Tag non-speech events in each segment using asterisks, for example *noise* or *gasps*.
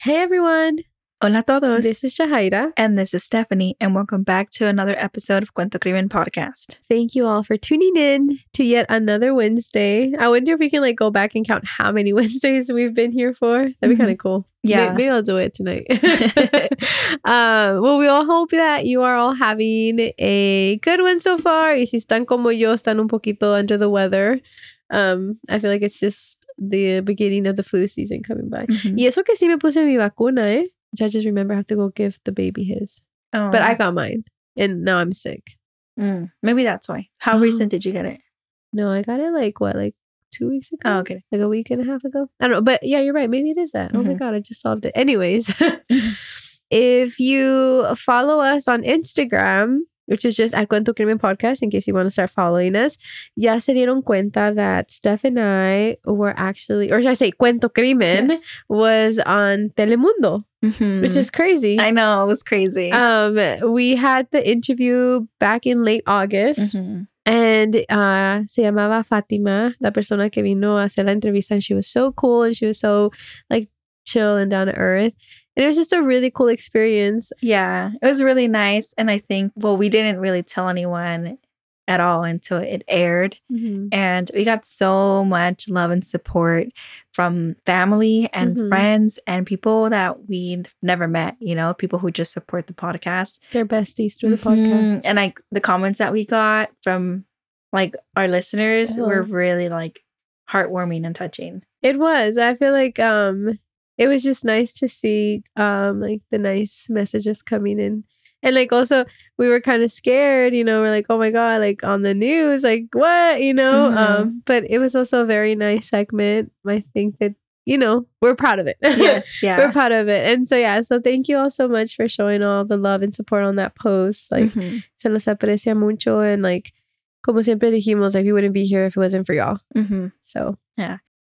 Hey everyone, Hola a todos. this is Jahaira. and this is Stephanie, and welcome back to another episode of Cuento Crimen Podcast. Thank you all for tuning in to yet another Wednesday. I wonder if we can like go back and count how many *laughs* Wednesdays we've been here for. That'd be Mhm. kind of cool. Yeah. maybe, I'll do it tonight. uh, *laughs* *laughs* well, we all hope that you are all having a good one so far. Y si están como yo, están un poquito under the weather. Um, I feel like it's just the beginning of the flu season coming by. Mhm. Y eso que sí me puse mi vacuna, eh? Which I just remember I have to go give the baby his. Oh, But I got mine and now I'm sick. Mm, maybe that's why. How Oh. *gasps* recent did you get it? No, I got it like what, like two weeks ago? Oh, okay. Like a week and a half ago. I don't know. But yeah, you're right. Maybe it is that. Oh my Mhm. God, I just solved it. Anyways, *laughs* *laughs* if you follow us on Instagram, which is just at Cuento Crimen Podcast, in case you want to start following us, ya se dieron cuenta that Steph and I were actually, or should I say, Cuento Crimen Yes. was on Telemundo, Mhm. which is crazy. I know, it was crazy. Um, we had the interview back in late August, Mhm. and uh, se llamaba Fatima, la persona que vino a hacer la entrevista, and she was so cool and she was so like chill and down to earth, it was just a really cool experience. Yeah, it was really nice. And I think, well, we didn't really tell anyone at all until it aired. And we got so much love and support from family and Mhm. friends and people that we'd never met, you know, people who just support the podcast. They're besties through the Mhm. podcast. And like the comments that we got from like our listeners were Uh-huh. really like heartwarming and touching. It was. I feel like um, it was just nice to see um, like the nice messages coming in. And like also we were kind of scared, you know, we're like, oh my God, like on the news, like what, you know? Mhm. Um, but it was also a very nice segment. I think that, you know, we're proud of it. *laughs* Yes, yeah we're proud of it. And so yeah, so thank you all so much for showing all the love and support on that post. Like Mhm. se los aprecia mucho and like como siempre dijimos, like we wouldn't be here if it wasn't for y'all. Mhm. So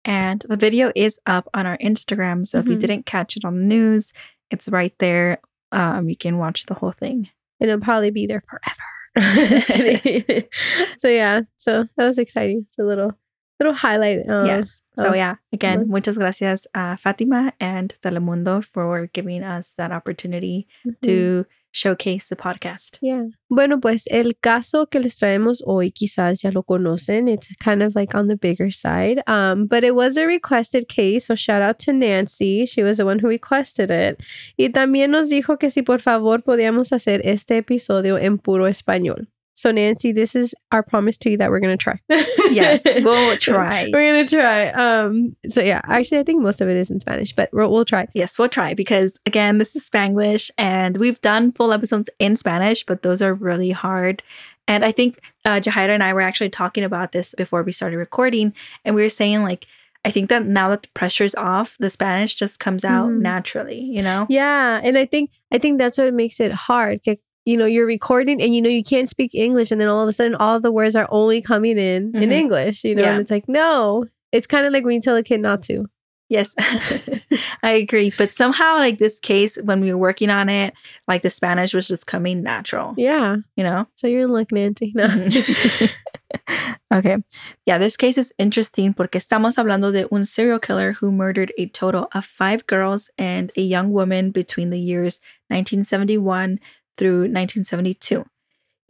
And the video is up on our Instagram. So if you Mhm. didn't catch it on the news, it's right there. Um, you can watch the whole thing. it'll probably be there forever. *laughs* *laughs* So yeah, so that was exciting. It's a little little highlight. Um, yes. So of- yeah, again, of- muchas gracias a Fatima and Telemundo for giving us that opportunity mhm. to showcase the podcast. Yeah. Bueno, pues el caso que les traemos hoy quizás ya lo conocen. It's kind of like on the bigger side. Um, but it was a requested case, so shout out to Nancy. She was the one who requested it. Y también nos dijo que si por favor podíamos hacer este episodio en puro español. So Nancy, this is our promise to you that we're going to try. *laughs* Yes, we'll *laughs* try. We're going to try. Um, so yeah, actually I think most of it is in Spanish, but we'll, we'll try. Yes, we'll try because again, this is Spanglish and we've done full episodes in Spanish, but those are really hard. And I think uh, Jahaira and I were actually talking about this before we started recording, and we were saying like, I think that now that the pressure's off, the Spanish just comes out Mhm. naturally, you know? Yeah, and I think I think that's what makes it hard. Que, you know, you're recording and you know you can't speak English, and then all of a sudden all the words are only coming in in Mhm. English. You know, Yeah. and it's like no, it's kind of like when you tell a kid not to. Yes, *laughs* I agree. But somehow, like this case, when we were working on it, like the Spanish was just coming natural, Yeah, you know? so you're in luck, Nancy. No. okay. Yeah, this case is interesting porque estamos hablando de un serial killer who murdered a total of five girls and a young woman between the years 1971 through 1972.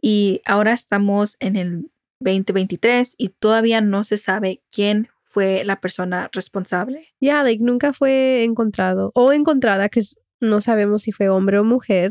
Y ahora estamos en el 2023 y todavía no se sabe quién fue la persona responsable. yeah, like nunca fue encontrado o encontrada, because no sabemos si fue hombre o mujer.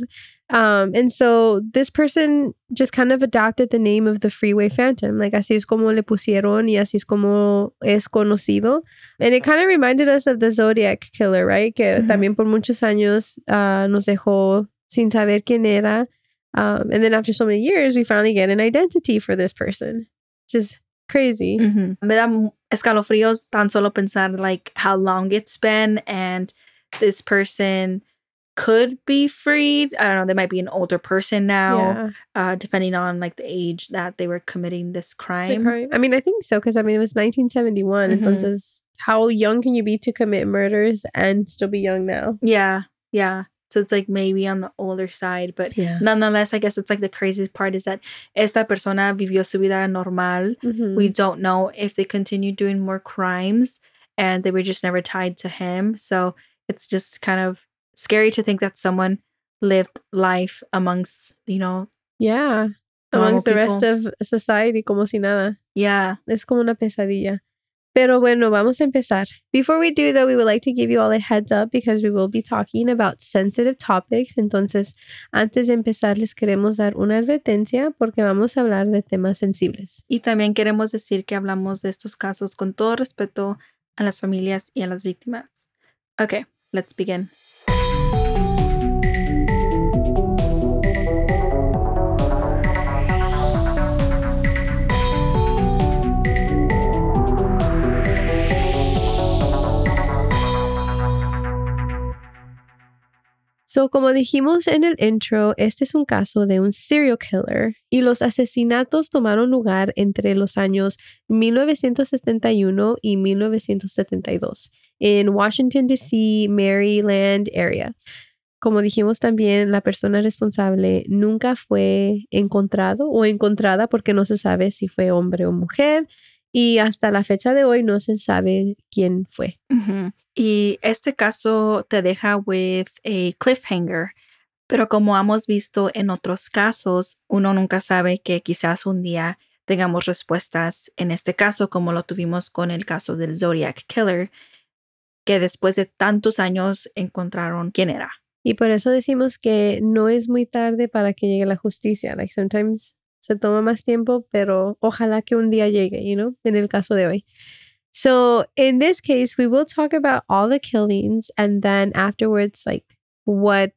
Um, and so this person just kind of adopted the name of the Freeway Phantom. Like así es como le pusieron y así es como es conocido. And it kind of reminded us of the Zodiac Killer, right? Que también por muchos años uh, nos dejó sin saber quién era. Um, and then after so many years, we finally get an identity for this person, which is crazy. Ujú. Me da mu- escalofríos tan solo pensar like how long it's been and this person could be freed. I don't know, they might be an older person now, Yeah. uh, depending on like the age that they were committing this crime. crime. I mean, I think so because I mean it was 1971. Mhm. Entonces, how young can you be to commit murders and still be young now? Yeah, yeah. So it's like maybe on the older side, but Yeah. nonetheless, I guess it's like the craziest part is that esta persona vivió su vida normal. Mhm. We don't know if they continued doing more crimes and they were just never tied to him. So it's just kind of scary to think that someone lived life amongst, you know, Yeah. Amongst the rest of society, como si nada. yeah. Es como una pesadilla. Pero bueno, vamos a empezar. Before we do, though, we would like to give you all a heads up because we will be talking about sensitive topics. Entonces, antes de empezar, les queremos dar una advertencia porque vamos a hablar de temas sensibles. Y también queremos decir que hablamos de estos casos con todo respeto a las familias y a las víctimas. Okay, let's begin. So, como dijimos en el intro, este es un caso de un serial killer y los asesinatos tomaron lugar entre los años 1971 y 1972 en Washington, D.C., Maryland area. Como dijimos también, la persona responsable nunca fue encontrado o encontrada porque no se sabe si fue hombre o mujer y hasta la fecha de hoy no se sabe quién fue. Y este caso te deja with a cliffhanger, pero como hemos visto en otros casos, uno nunca sabe que quizás un día tengamos respuestas en este caso, como lo tuvimos con el caso del Zodiac Killer, que después de tantos años encontraron quién era. Y por eso decimos que no es muy tarde para que llegue la justicia. Like sometimes se toma más tiempo, pero ojalá que un día llegue, you know, en el caso de hoy. So in this case, we will talk about all the killings and then afterwards, like what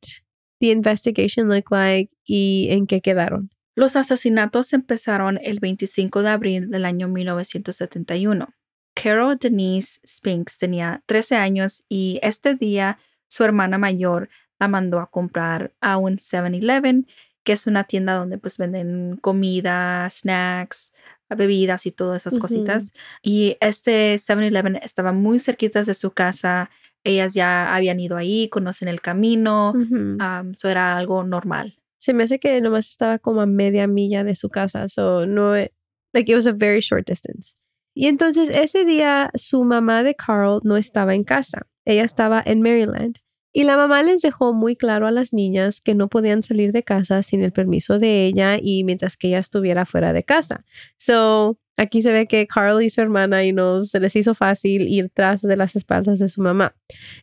the investigation looked like y en qué quedaron. Los asesinatos empezaron el 25 de abril del año 1971. Carol Denise Spinks tenía 13 años y este día su hermana mayor la mandó a comprar a un 7-Eleven, que es una tienda donde pues venden comida, snacks, bebidas y todas esas Ujú. cositas. Y este 7-Eleven estaba muy cerquitas de su casa. Ellas ya habían ido ahí, conocen el camino. Ujú. um, so era algo normal. Se me hace que nomás estaba como a media milla de su casa, so no, e- like it was a very short distance. Y entonces ese día su mamá de Carl no estaba en casa, ella estaba en Maryland. Y la mamá les dejó muy claro a las niñas que no podían salir de casa sin el permiso de ella y mientras que ella estuviera fuera de casa. So, aquí se ve que Carl y su hermana, y no se les hizo fácil ir tras de las espaldas de su mamá.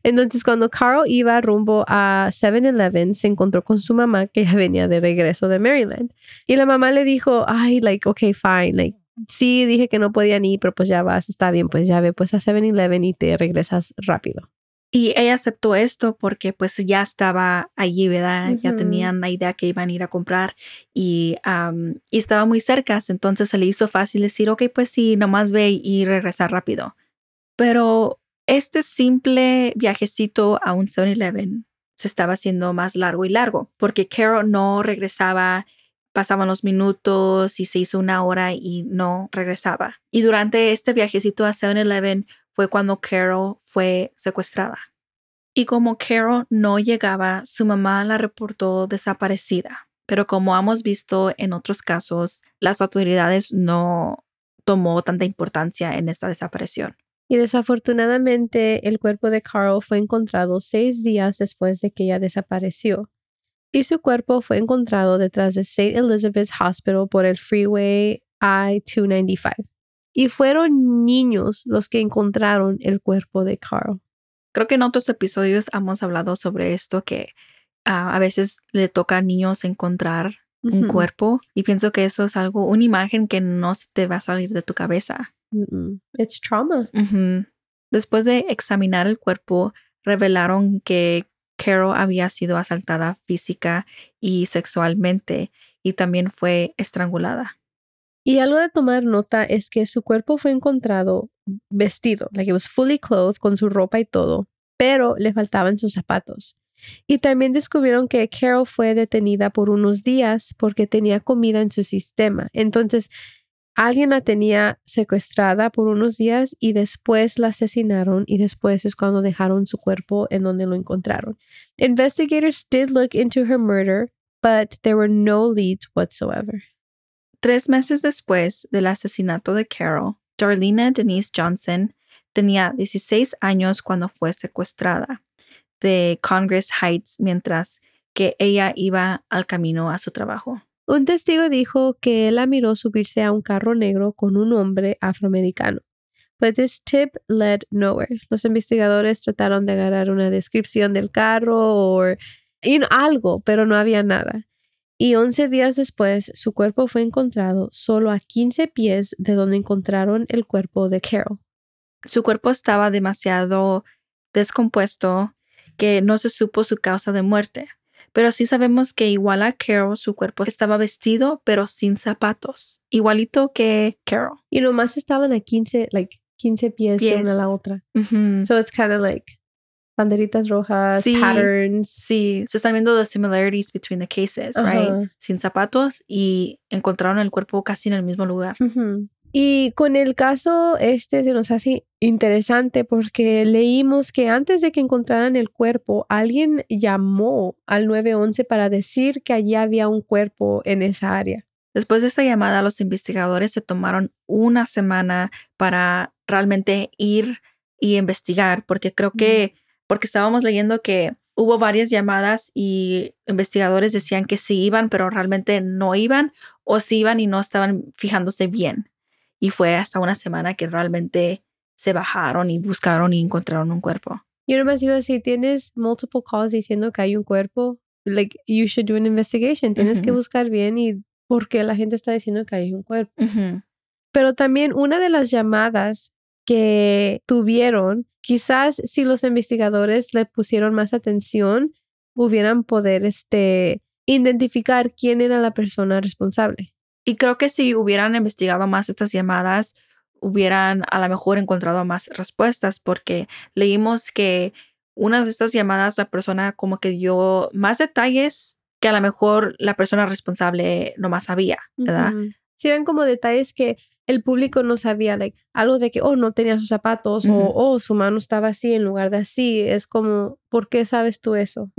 Entonces, cuando Carl iba rumbo a 7-Eleven, se encontró con su mamá que ya venía de regreso de Maryland. Y la mamá le dijo, ay, like, okay, fine, like, sí, dije que no podían ir, pero pues ya vas, está bien, pues ya ve pues a 7-Eleven y te regresas rápido. Y ella aceptó esto porque pues ya estaba allí, ¿verdad? Ya tenían la idea que iban a ir a comprar y, y estaba muy cerca, entonces se le hizo fácil decir, ok, pues sí, nomás ve y regresar rápido. Pero este simple viajecito a un 7-Eleven se estaba haciendo más largo y largo porque Carol no regresaba, pasaban los minutos y se hizo una hora y no regresaba. Y durante este viajecito a 7-Eleven fue cuando Carol fue secuestrada. Y como Carol no llegaba, su mamá la reportó desaparecida. Pero como hemos visto en otros casos, las autoridades no tomó tanta importancia en esta desaparición. Y desafortunadamente el cuerpo de Carl fue encontrado seis días después de que ella desapareció. Y su cuerpo fue encontrado detrás de St. Elizabeth's Hospital por el Freeway I-295. Y fueron niños los que encontraron el cuerpo de Carl. Creo que en otros episodios hemos hablado sobre esto que ah, a veces le toca a niños encontrar un cuerpo y pienso que eso es algo, una imagen que no se te va a salir de tu cabeza. It's trauma. Después de examinar el cuerpo, revelaron que Carol había sido asaltada física y sexualmente y también fue estrangulada. Y algo de tomar nota es que su cuerpo fue encontrado vestido, like it was fully clothed con su ropa y todo, pero le faltaban sus zapatos. Y también descubrieron que Carol fue detenida por unos días porque tenía comida en su sistema. Entonces, alguien la tenía secuestrada por unos días y después la asesinaron y después es cuando dejaron su cuerpo en donde lo encontraron. Investigators did look into her murder, but there were no leads whatsoever. Tres meses después del asesinato de Carol, Darlene Denise Johnson tenía 16 años cuando fue secuestrada. de Congress Heights mientras que ella iba al camino a su trabajo. Un testigo dijo que la miró subirse a un carro negro con un hombre afroamericano. But this tip led nowhere. Los investigadores trataron de agarrar una descripción del carro o algo, pero no había nada. Y 11 días después, su cuerpo fue encontrado solo a 15 pies de donde encontraron el cuerpo de Carol. Su cuerpo estaba demasiado descompuesto que no se supo su causa de muerte. Pero sí sabemos que igual a Carol, su cuerpo estaba vestido, pero sin zapatos. Igualito que Carol. Y nomás estaban a 15, like 15 pies, de una a la otra. So it's kind of like banderitas rojas, patterns. Sí, se están viendo the similarities between the cases, right? Sin zapatos y encontraron el cuerpo casi en el mismo lugar. Y con el caso este se nos hace interesante porque leímos que antes de que encontraran el cuerpo, alguien llamó al 911 para decir que allí había un cuerpo en esa área. Después de esta llamada, los investigadores se tomaron una semana para realmente ir y investigar, porque creo que, porque estábamos leyendo que hubo varias llamadas y investigadores decían que sí iban, pero realmente no iban, o sí iban y no estaban fijándose bien. Y fue hasta una semana que realmente se bajaron y buscaron y encontraron un cuerpo. Yo nomás digo, si tienes multiple calls diciendo que hay un cuerpo, like, you should do an investigation. Tienes que buscar bien y por qué la gente está diciendo que hay un cuerpo. Pero también una de las llamadas que tuvieron, quizás si los investigadores le pusieron más atención, hubieran poder este, identificar quién era la persona responsable. Y creo que si hubieran investigado más estas llamadas, hubieran a lo mejor encontrado más respuestas, porque leímos que una de estas llamadas, la persona como que dio más detalles que a lo mejor la persona responsable no más sabía, ¿verdad? Sí, eran como detalles que el público no sabía, like, algo de que, oh, no tenía sus zapatos o, oh, su mano estaba así en lugar de así. Es como, ¿por qué sabes tú eso?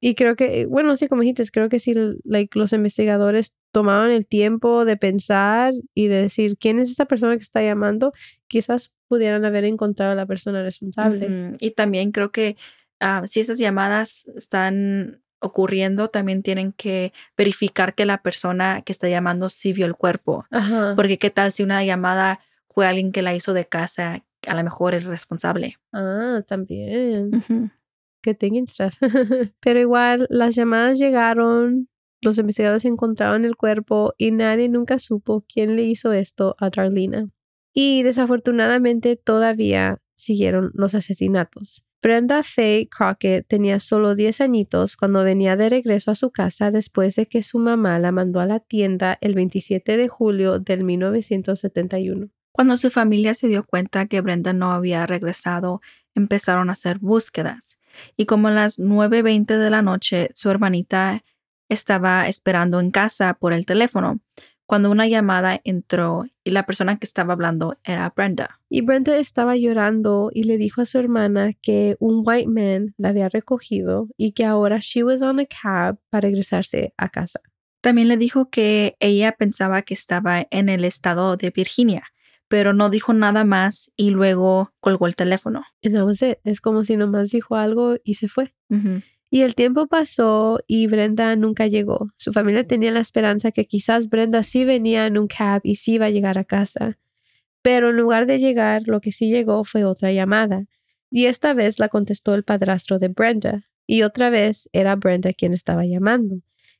Y creo que, bueno, sí, como dijiste, creo que si like, los investigadores tomaron el tiempo de pensar y de decir, ¿quién es esta persona que está llamando? Quizás pudieran haber encontrado a la persona responsable. Y también creo que ah, si esas llamadas están ocurriendo, también tienen que verificar que la persona que está llamando sí vio el cuerpo. Porque qué tal si una llamada fue alguien que la hizo de casa, a lo mejor es responsable. Ah, también. Que tengan *laughs* Pero igual, las llamadas llegaron, los investigadores encontraron el cuerpo y nadie nunca supo quién le hizo esto a Darlina. Y desafortunadamente todavía siguieron los asesinatos. Brenda Faye Crockett tenía solo 10 añitos cuando venía de regreso a su casa después de que su mamá la mandó a la tienda el 27 de julio del 1971. Cuando su familia se dio cuenta que Brenda no había regresado, empezaron a hacer búsquedas. Y como a las 9.20 de la noche, su hermanita estaba esperando en casa por el teléfono cuando una llamada entró y la persona que estaba hablando era Brenda. Y Brenda estaba llorando y le dijo a su hermana que un white man la había recogido y que ahora she was on a cab para regresarse a casa. También le dijo que ella pensaba que estaba en el estado de Virginia, pero no dijo nada más y luego colgó el teléfono. Y no Es como si nomás dijo algo y se fue. Y el tiempo pasó y Brenda nunca llegó. Su familia tenía la esperanza que quizás Brenda sí venía en un cab y sí iba a llegar a casa. Pero en lugar de llegar, lo que sí llegó fue otra llamada. Y esta vez la contestó el padrastro de Brenda. Y otra vez era Brenda quien estaba llamando.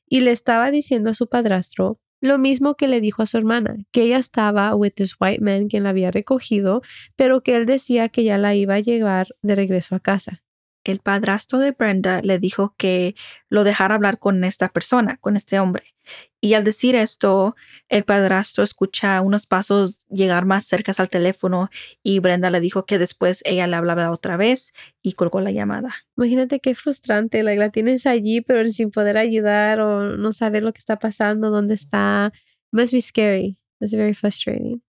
Y le estaba diciendo a su padrastro lo mismo que le dijo a su hermana, que ella estaba with this white man quien la había recogido, pero que él decía que ya la iba a llevar de regreso a casa el padrastro de Brenda le dijo que lo dejara hablar con esta persona, con este hombre. Y al decir esto, el padrastro escucha unos pasos llegar más cerca al teléfono y Brenda le dijo que después ella le hablaba otra vez y colgó la llamada. Imagínate qué frustrante, la tienes allí pero sin poder ayudar o no saber lo que está pasando, dónde está. Must be scary. It's very frustrating.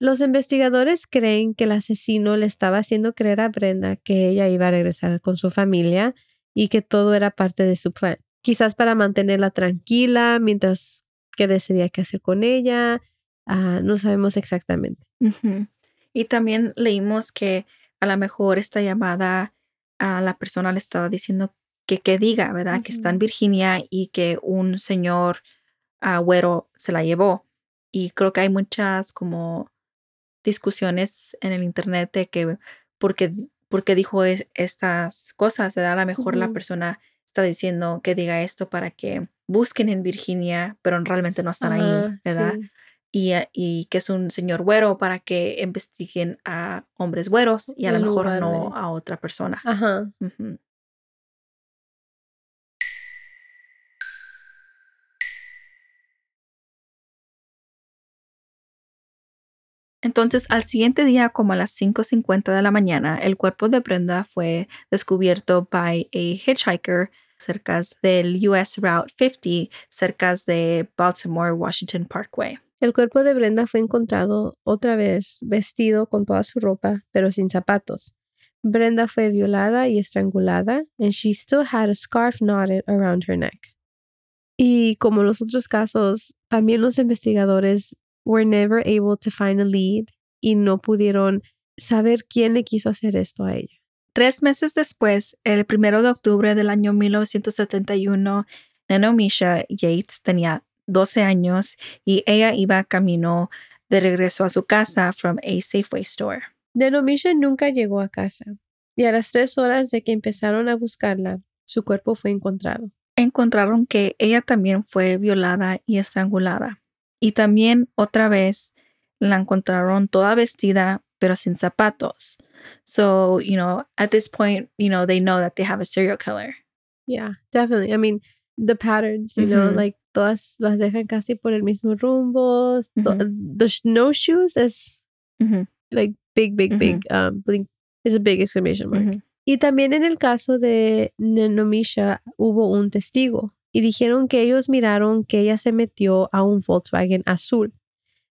Los investigadores creen que el asesino le estaba haciendo creer a Brenda que ella iba a regresar con su familia y que todo era parte de su plan. Quizás para mantenerla tranquila mientras que decidía qué hacer con ella. Ah, no sabemos exactamente. Y también leímos que a lo mejor esta llamada a la persona le estaba diciendo que, que diga, ¿verdad? Que está en Virginia y que un señor agüero se la llevó. Y creo que hay muchas como discusiones en el internet de que porque, porque dijo estas cosas. A lo mejor la persona está diciendo que diga esto para que busquen en Virginia, pero realmente no están ahí, ¿verdad? Y, y, que es un señor güero para que investiguen a hombres güeros y a lo mejor no a otra persona. Ajá. Entonces, al siguiente día, como a las 5.50 de la mañana, el cuerpo de Brenda fue descubierto by a hitchhiker cerca del US Route 50, cerca de Baltimore Washington Parkway. El cuerpo de Brenda fue encontrado otra vez vestido con toda su ropa, pero sin zapatos. Brenda fue violada y estrangulada, and she still had a scarf knotted around her neck. Y como los otros casos, también los investigadores were never able to find a lead y no pudieron saber quién le quiso hacer esto a ella. Tres meses después, el primero de octubre del año 1971, Misha Yates tenía 12 años y ella iba camino de regreso a su casa from a Safeway store. Misha nunca llegó a casa y a las tres horas de que empezaron a buscarla, su cuerpo fue encontrado. Encontraron que ella también fue violada y estrangulada. Y también otra vez la encontraron toda vestida, pero sin zapatos. So, you know, at this point, you know, they know that they have a serial killer. Yeah, definitely. I mean, the patterns, you know, like todas las dejan casi por el mismo rumbo. The snowshoes is like big, big, big. Um, is a big exclamation mark. Y también en el caso de Nenomicha hubo un testigo y dijeron que ellos miraron que ella se metió a un Volkswagen azul.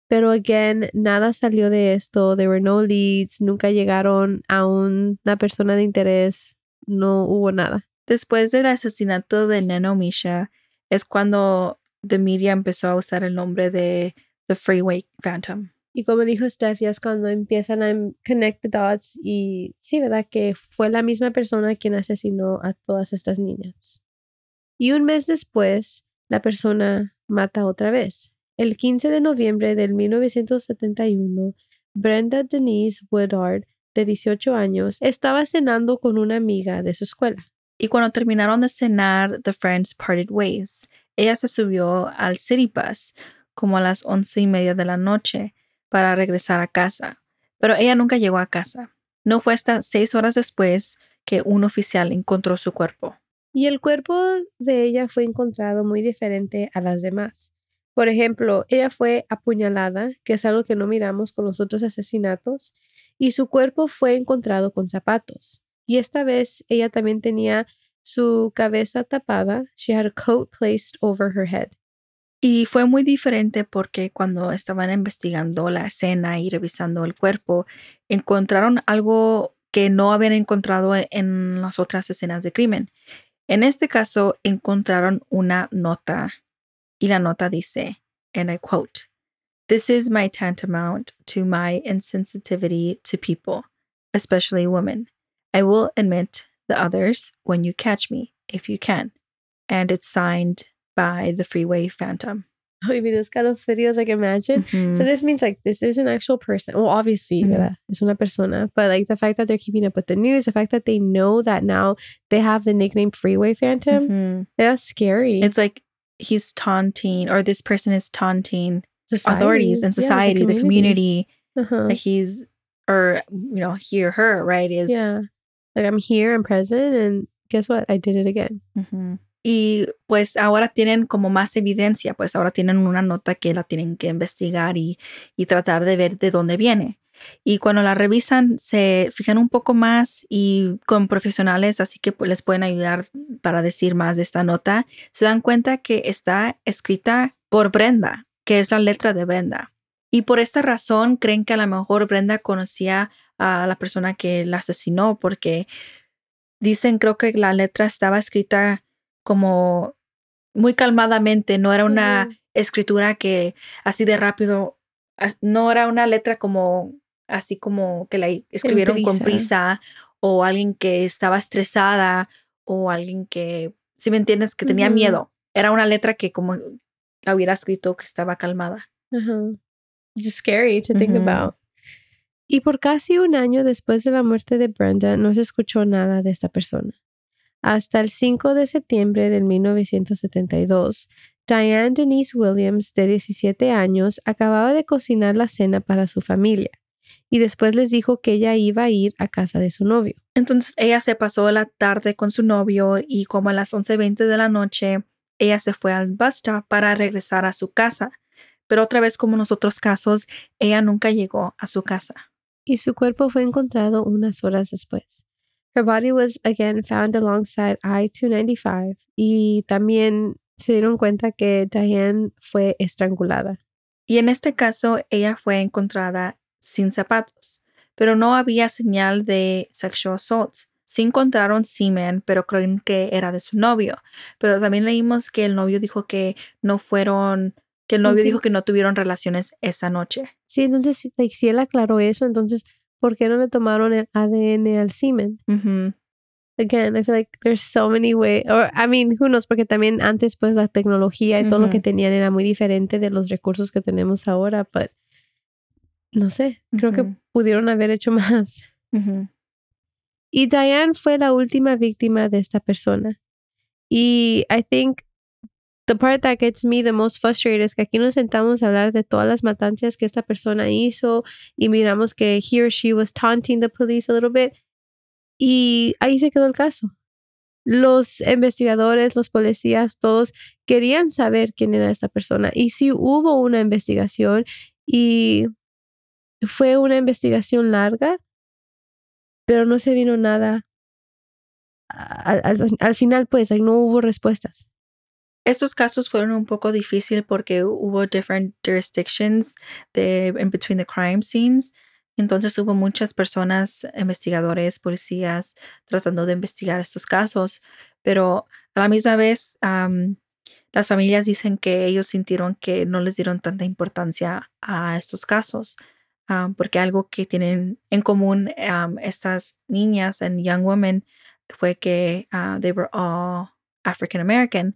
Pero again, nada salió de esto. There were no leads. Nunca llegaron a una persona de interés. No hubo nada. Después del asesinato de Neno Misha, es cuando The Media empezó a usar el nombre de The Freeway Phantom. Y como dijo Steph, ya es cuando empiezan a connect the dots y sí, ¿verdad? Que fue la misma persona quien asesinó a todas estas niñas. Y un mes después, la persona mata otra vez. El 15 de noviembre de 1971, Brenda Denise Woodard, de 18 años, estaba cenando con una amiga de su escuela. Y cuando terminaron de cenar, the friends parted ways. Ella se subió al City Bus como a las once y media de la noche para regresar a casa, pero ella nunca llegó a casa. No fue hasta seis horas después que un oficial encontró su cuerpo. Y el cuerpo de ella fue encontrado muy diferente a las demás. Por ejemplo, ella fue apuñalada, que es algo que no miramos con los otros asesinatos, y su cuerpo fue encontrado con zapatos. Y esta vez ella también tenía su cabeza tapada. She had a coat placed over her head. Y fue muy diferente porque cuando estaban investigando la escena y revisando el cuerpo, encontraron algo que no habían encontrado en las otras escenas de crimen. En este caso, encontraron una nota y la nota dice, and I quote, This is my tantamount to my insensitivity to people, especially women. I will admit the others when you catch me, if you can. And it's signed by the Freeway Phantom. Oh, maybe those kind of videos, like imagine. Mm-hmm. So this means like this is an actual person. Well, obviously, mm-hmm. it's una persona, but like the fact that they're keeping up with the news, the fact that they know that now they have the nickname Freeway Phantom, mm-hmm. that's scary. It's like he's taunting, or this person is taunting society. authorities and society, yeah, the community. The community. Uh-huh. Like he's, or you know, he or her, right? Is yeah, like I'm here, I'm present, and guess what? I did it again. Y pues ahora tienen como más evidencia, pues ahora tienen una nota que la tienen que investigar y, y tratar de ver de dónde viene. Y cuando la revisan, se fijan un poco más y con profesionales, así que pues, les pueden ayudar para decir más de esta nota, se dan cuenta que está escrita por Brenda, que es la letra de Brenda. Y por esta razón creen que a lo mejor Brenda conocía a la persona que la asesinó, porque dicen, creo que la letra estaba escrita como muy calmadamente, no era una escritura que así de rápido, no era una letra como así como que la escribieron con prisa o alguien que estaba estresada o alguien que, si me entiendes, que tenía miedo. Era una letra que como la hubiera escrito que estaba calmada. Ajá. It's scary to think about. Y por casi un año después de la muerte de Brenda, no se escuchó nada de esta persona. Hasta el 5 de septiembre de 1972, Diane Denise Williams, de 17 años, acababa de cocinar la cena para su familia y después les dijo que ella iba a ir a casa de su novio. Entonces ella se pasó la tarde con su novio y como a las 11.20 de la noche, ella se fue al bus stop para regresar a su casa. Pero otra vez como en los otros casos, ella nunca llegó a su casa. y su cuerpo fue encontrado unas horas después. Her body was again found alongside I-295 y también se dieron cuenta que Diane fue estrangulada. Y en este caso, ella fue encontrada sin zapatos, pero no había señal de sexual assault. Sí encontraron semen, pero creen que era de su novio. Pero también leímos que el novio dijo que no fueron, que el novio dijo que no tuvieron relaciones esa noche. Sí, entonces, si él aclaró eso, entonces, ¿por qué no le tomaron el ADN al semen? Ujú. Again, I feel like there's so many ways, or I mean, who knows, porque también antes, pues, la tecnología y todo lo que tenían era muy diferente de los recursos que tenemos ahora, but no sé, creo que Ujú. pudieron haber hecho *laughs* más. Y Diane fue la última víctima de esta persona. Y I think the part that gets me the most frustrated es que aquí nos sentamos a hablar de todas las matanzas que esta persona hizo y miramos que he or she was taunting the police a little bit. Y ahí se quedó el caso. Los investigadores, los policías, todos querían saber quién era esta persona. Y sí hubo una investigación y fue una investigación larga, pero no se vino nada. Al, al- al final, pues, no hubo respuestas. Estos casos fueron un poco difícil porque hubo different jurisdictions de, in between the crime scenes. Entonces hubo muchas personas, investigadores, policías, tratando de investigar estos casos. Pero a la misma vez, am, las familias dicen que ellos sintieron que no les dieron tanta importancia a estos casos. porque algo que tienen en común estas niñas and young women fue que ah, they were all African American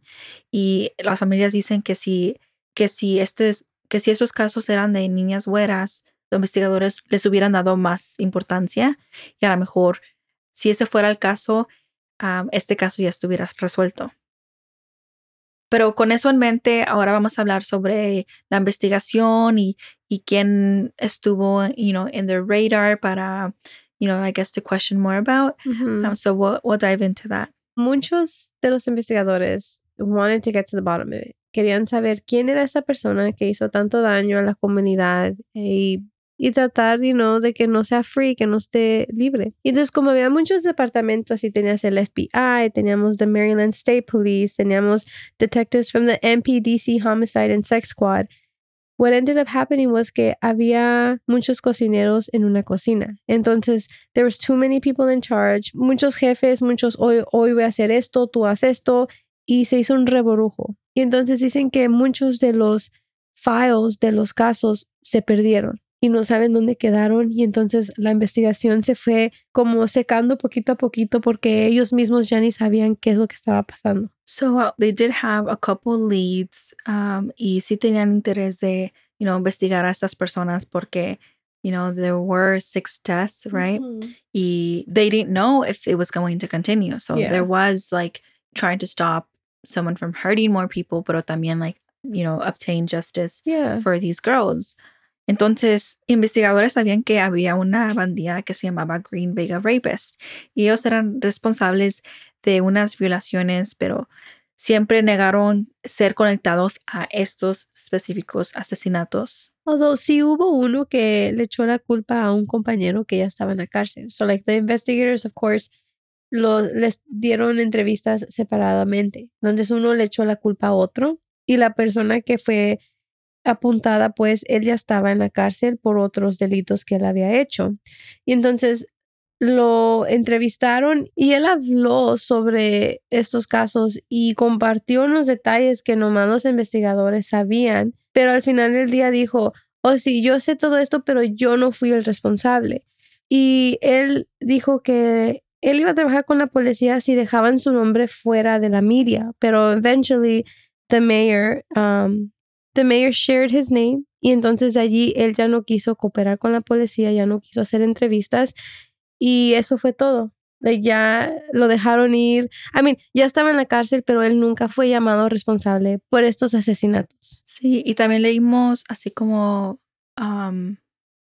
y las familias dicen que si que si este que si esos casos eran de niñas güeras los investigadores les hubieran dado más importancia y a lo mejor si ese fuera el caso um, este caso ya estuviera resuelto. Pero con eso en mente ahora vamos a hablar sobre la investigación y y quién estuvo you know in the radar para you know I guess to question more about. Um, so we'll, we'll dive into that Muchos de los investigadores wanted to get to the bottom. Querían saber quién era esa persona que hizo tanto daño a la comunidad y, y tratar, you de que no sea free, que no esté libre. Y entonces, como había muchos departamentos y tenías el FBI, teníamos the Maryland State Police, teníamos detectives from the MPDC Homicide and Sex Squad, what ended up happening was que había muchos cocineros en una cocina. Entonces, there was too many people in charge, muchos jefes, muchos hoy, hoy voy a hacer esto, tú haces esto, y se hizo un reborujo. Y entonces dicen que muchos de los files de los casos se perdieron y no saben dónde quedaron y entonces la investigación se fue como secando poquito a poquito porque ellos mismos ya ni sabían qué es lo que estaba pasando. So uh, they did have a couple leads um, y sí tenían interés de, you know, investigar a estas personas porque, you know, there were six deaths, right? Y they didn't know if it was going to continue. So Yeah. there was like trying to stop someone from hurting more people, pero también like, you know, obtain justice Yeah. for these girls. Entonces, investigadores sabían que había una bandida que se llamaba Green Vega Rapist y ellos eran responsables de unas violaciones, pero siempre negaron ser conectados a estos específicos asesinatos. Although sí hubo uno que le echó la culpa a un compañero que ya estaba en la cárcel. So like the investigators, of course, les dieron entrevistas separadamente. Entonces uno le echó la culpa a otro y la persona que fue apuntada, pues él ya estaba en la cárcel por otros delitos que él había hecho. Y entonces lo entrevistaron y él habló sobre estos casos y compartió unos detalles que nomás los investigadores sabían, pero al final del día dijo, oh sí, yo sé todo esto, pero yo no fui el responsable. Y él dijo que él iba a trabajar con la policía si dejaban su nombre fuera de la media, pero eventually the mayor, um, the mayor shared his name y entonces allí él ya no quiso cooperar con la policía, ya no quiso hacer entrevistas y eso fue todo. ya lo dejaron ir. I mean, ya estaba en la cárcel, pero él nunca fue llamado responsable por estos asesinatos. Sí, y también leímos así como um,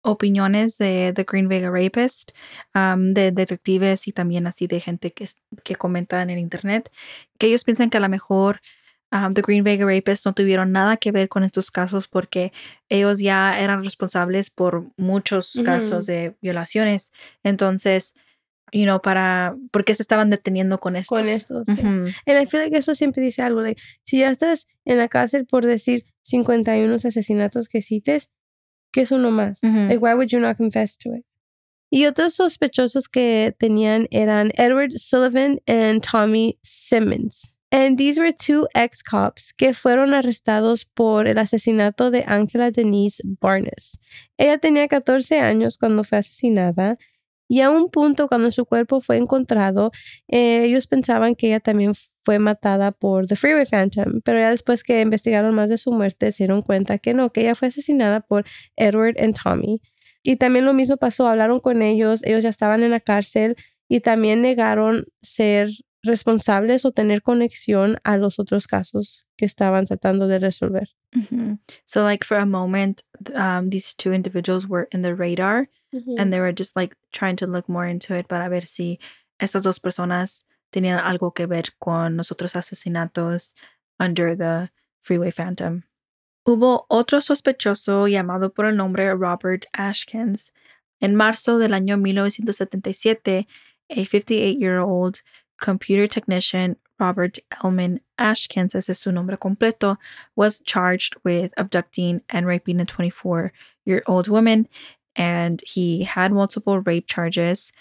opiniones de The Green Vega Rapist, um, de detectives y también así de gente que, que comenta en internet, que ellos piensan que a lo mejor um, The Green Vega Rapist no tuvieron nada que ver con estos casos porque ellos ya eran responsables por muchos casos de violaciones. Entonces, you know, para, ¿por qué se estaban deteniendo con estos? Con estos. Y I feel like eso siempre dice algo, like, si ya estás en la cárcel por decir 51 asesinatos que cites, ¿qué es uno más? Like, why would you not confess to it? Y otros sospechosos que tenían eran Edward Sullivan y Tommy Simmons. And these were two ex-cops que fueron arrestados por el asesinato de Angela Denise Barnes. Ella tenía 14 años cuando fue asesinada y a un punto cuando su cuerpo fue encontrado, eh, ellos pensaban que ella también fue matada por The Freeway Phantom, pero ya después que investigaron más de su muerte, se dieron cuenta que no, que ella fue asesinada por Edward y Tommy. Y también lo mismo pasó, hablaron con ellos, ellos ya estaban en la cárcel y también negaron ser responsables o tener conexión a los otros casos que estaban tratando de resolver. So, like for a moment, um, these two individuals were in the radar, and they were just like trying to look more into it para ver si estas dos personas tenían algo que ver con los otros asesinatos under the Freeway Phantom. Hubo otro sospechoso llamado por el nombre Robert Ashkins. En marzo del año 1977, a 58-year-old computer technician Robert Elman Ashkins, ese es su nombre completo, was charged with abducting and raping a 24 year old woman. And he had multiple rape charges.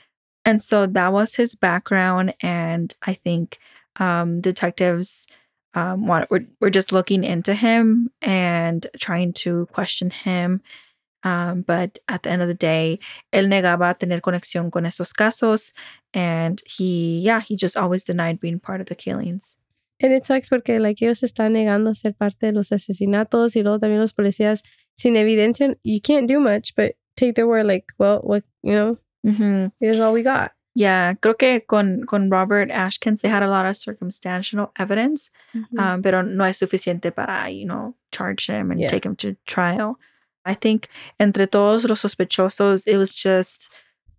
And so that was his background. And I think um, detectives um, were, were just looking into him and trying to question him. Um, but at the end of the day, él negaba tener conexión con estos casos. And he, yeah, he just always denied being part of the killings. And it sucks porque like ellos están negando ser parte de los asesinatos y luego también los policías sin evidencia. You can't do much, but take their word like, well, what, you know, mm-hmm. is all we got. Yeah, creo que con, con Robert Ashkins they had a lot of circumstantial evidence, mm-hmm. um, pero no es suficiente para, you know, charge him and yeah. take him to trial. I think entre todos los sospechosos, it was just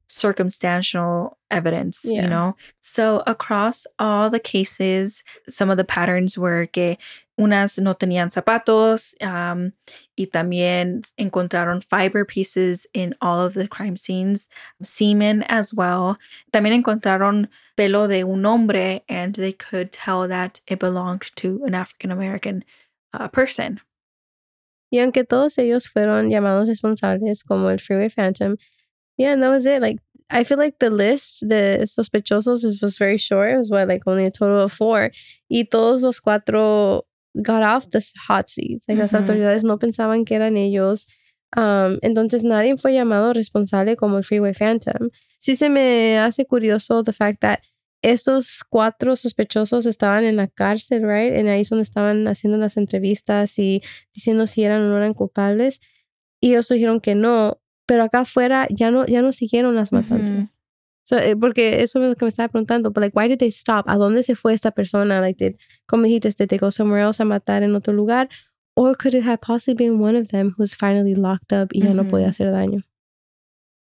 circumstantial evidence, yeah. you know? So across all the cases, some of the patterns were que unas no tenían zapatos um, y también encontraron fiber pieces in all of the crime scenes, semen as well. También encontraron pelo de un hombre and they could tell that it belonged to an African American uh, person. Y aunque todos ellos fueron llamados responsables como el Freeway Phantom, yeah, and that was it. Like, I feel like the list de sospechosos was very short. It was what, like only a total of four. Y todos los cuatro got off the hot seat. Like, las autoridades no pensaban que eran ellos. Um, entonces nadie fue llamado responsable como el Freeway Phantom. Sí se me hace curioso the fact that estos cuatro sospechosos estaban en la cárcel, right? En ahí es donde estaban haciendo las entrevistas y diciendo si eran o no eran culpables. Y ellos dijeron que no, pero acá afuera ya no, ya no siguieron las matanzas. Eh, porque eso es lo que me estaba preguntando, but like, why did they stop? ¿A dónde se fue esta persona? Like, did, como dijiste, did they go somewhere else a matar en otro lugar? Or could it have possibly been one of them who's finally locked up y ya no podía hacer daño?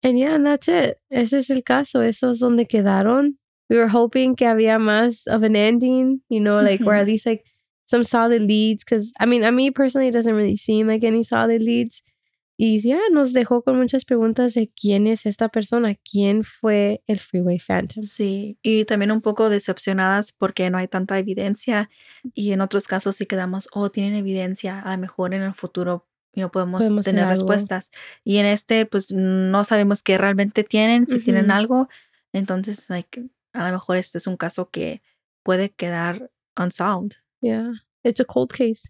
And yeah, and that's it. Ese es el caso. Eso es donde quedaron we were hoping que había más of an ending, you know, like mm-hmm. or at least like some solid leads. Because I mean, a me personally, it doesn't really seem like any solid leads. Y ya nos dejó con muchas preguntas de quién es esta persona, quién fue el Freeway Phantom. Sí, y también un poco decepcionadas porque no hay tanta evidencia y en otros casos sí quedamos, oh, tienen evidencia, a lo mejor en el futuro no podemos, tener respuestas. Y en este, pues no sabemos qué realmente tienen, si tienen algo. Entonces, like, a lo mejor este es un caso que puede quedar unsolved. Yeah, it's a cold case.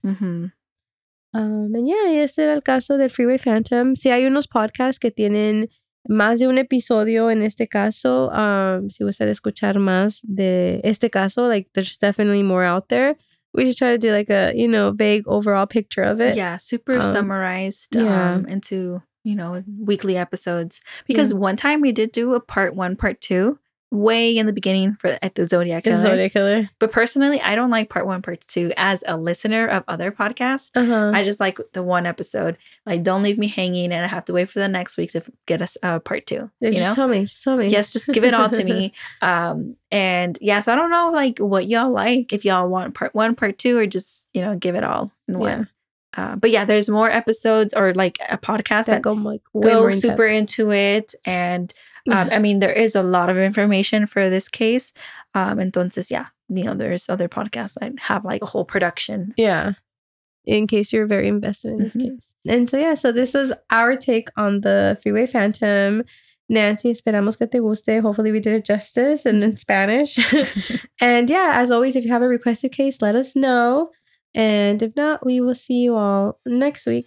Um, and yeah, este era el caso del Freeway Phantom. Sí, hay unos podcasts que tienen más de un episodio en este caso. Um, si gusta escuchar más de este caso, like there's definitely more out there. We should try to do like a you know vague overall picture of it. Yeah, super Um, summarized yeah. um, into you know weekly episodes. Because one time we did do a part one, part two, way in the beginning for at the Zodiac Killer. Zodiac Killer. But personally, I don't like part one, part two. As a listener of other podcasts, Uh huh. I just like the one episode. Like, don't leave me hanging, and I have to wait for the next week to get us uh, part two. Yeah, you just know. tell me. Just tell me. Yes, just give it all to me. *laughs* Um, and yeah, so I don't know like what y'all like. If y'all want part one, part two, or just you know give it all in one. Uh, but yeah, there's more episodes or like a podcast That that go like go super depth. into it. And um, I mean, there is a lot of information for this case. Um, entonces, yeah, you know, there's other podcasts that have like a whole production. Yeah. In case you're very invested in this Mhm. case. And so, yeah, so this is our take on the Freeway Phantom. Nancy, esperamos que te guste. Hopefully, we did it justice and in Spanish. *laughs* *laughs* and yeah, as always, if you have a requested case, let us know. And if not, we will see you all next week.